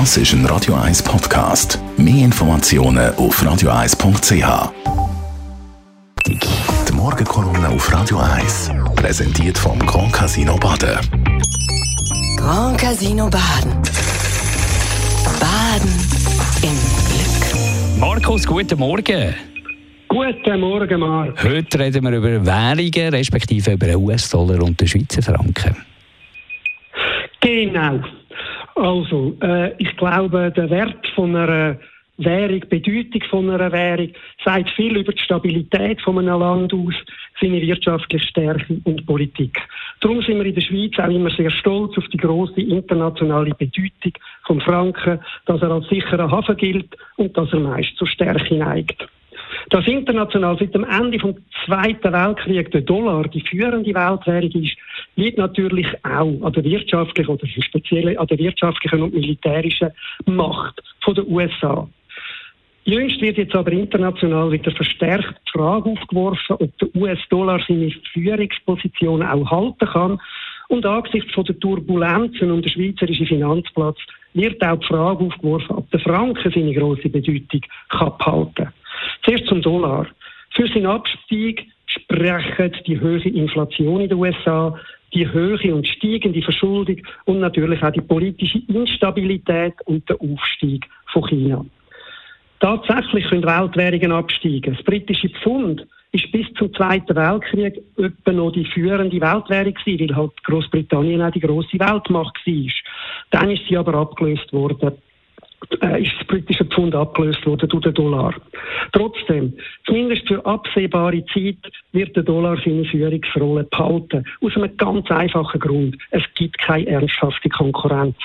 Das ist ein Radio 1 Podcast. Mehr Informationen auf radio1.ch. Die Morgenkolumne auf Radio 1 präsentiert vom Grand Casino Baden. Grand Casino Baden. Baden im Glück. Markus, guten Morgen. Guten Morgen, Marc. Heute reden wir über Währungen, respektive über den US-Dollar und den Schweizer Franken. Genau. Also, äh, ich glaube, der Wert von einer Währung, Bedeutung von einer Währung, sagt viel über die Stabilität von einem Land aus, seine wirtschaftliche Stärke und Politik. Darum sind wir in der Schweiz auch immer sehr stolz auf die große internationale Bedeutung vom Franken, dass er als sicherer Hafen gilt und dass er meist zur Stärke neigt. Dass international seit dem Ende des Zweiten Weltkriegs der Dollar die führende Weltwährung ist, liegt natürlich auch an der wirtschaftlichen oder speziell an der wirtschaftlichen und militärischen Macht der USA. Jüngst wird jetzt aber international wieder verstärkt die Frage aufgeworfen, ob der US-Dollar seine Führungsposition auch halten kann. Und angesichts von der Turbulenzen um den schweizerischen Finanzplatz wird auch die Frage aufgeworfen, ob der Franken seine grosse Bedeutung kann behalten kann. Zuerst zum Dollar. Für seinen Abstieg sprechen die hohe Inflation in den USA, die hohe und steigende Verschuldung und natürlich auch die politische Instabilität und der Aufstieg von China. Tatsächlich können Weltwährungen absteigen. Das britische Pfund ist bis zum Zweiten Weltkrieg etwa noch die führende Weltwährung gewesen, weil halt Großbritannien auch die große Weltmacht war. Dann ist sie aber abgelöst worden äh, ist das britische Pfund abgelöst worden durch den Dollar. Trotzdem, zumindest für absehbare Zeit wird der Dollar seine Führungsrolle behalten. Aus einem ganz einfachen Grund. Es gibt keine ernsthafte Konkurrenz.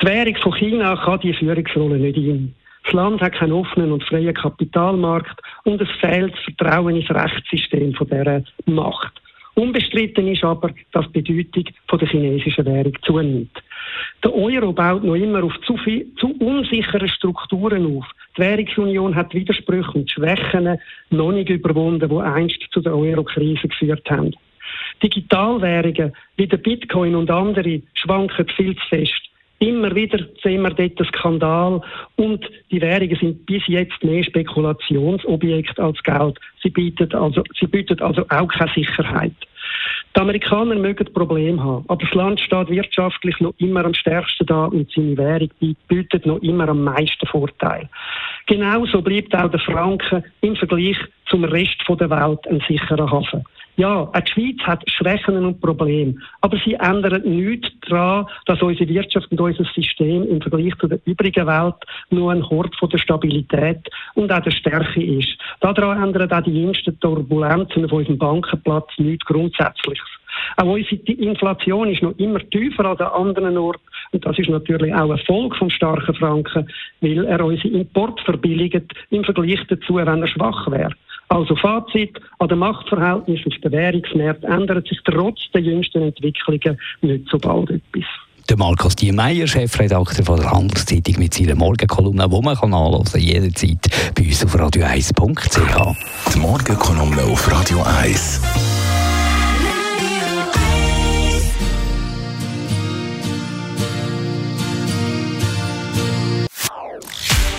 Die Währung von China kann die Führungsrolle nicht ein. Das Land hat keinen offenen und freien Kapitalmarkt und es fehlt das Vertrauen ins Rechtssystem von dieser Macht. Unbestritten ist aber, dass die Bedeutung von der chinesischen Währung zunimmt. Der Euro baut noch immer auf zu, viel, zu unsichere Strukturen auf. Die Währungsunion hat Widersprüche und Schwächen noch nicht überwunden, die einst zu der Euro-Krise geführt haben. Digitalwährungen wie der Bitcoin und andere schwanken viel zu fest. Immer wieder sehen wir dort einen Skandal und die Währungen sind bis jetzt mehr Spekulationsobjekt als Geld. Sie bieten also, sie bieten also auch keine Sicherheit. Die Amerikaner mögen Probleme haben, aber das Land steht wirtschaftlich noch immer am stärksten da und seine Währung bietet noch immer am meisten Vorteil. Genauso bleibt auch der Franken im Vergleich zum Rest der Welt ein sicherer Hafen. Ja, auch die Schweiz hat Schwächen und Probleme, aber sie ändern nichts daran, dass unsere Wirtschaft und unser System im Vergleich zu der übrigen Welt nur ein Hort von der Stabilität und auch der Stärke ist. Daran ändern auch die jüngsten Turbulenzen auf unserem Bankenplatz nichts Grundsätzliches. Auch unsere Inflation ist noch immer tiefer als an anderen Orten. Und das ist natürlich auch ein Folge vom starken Franken, weil er unsere Import verbilligt im Vergleich dazu, wenn er schwach wäre. Also Fazit, an den Machtverhältnissen auf den Währungsmärkten ändert sich trotz der jüngsten Entwicklungen nicht so bald etwas. Der Markus Diemeyer, Chefredakteur von der Handelszeitung mit seiner Morgenkolumne, die man kann anhören kann, jederzeit bei uns auf radio1.ch. Die Morgenkolumne auf Radio 1.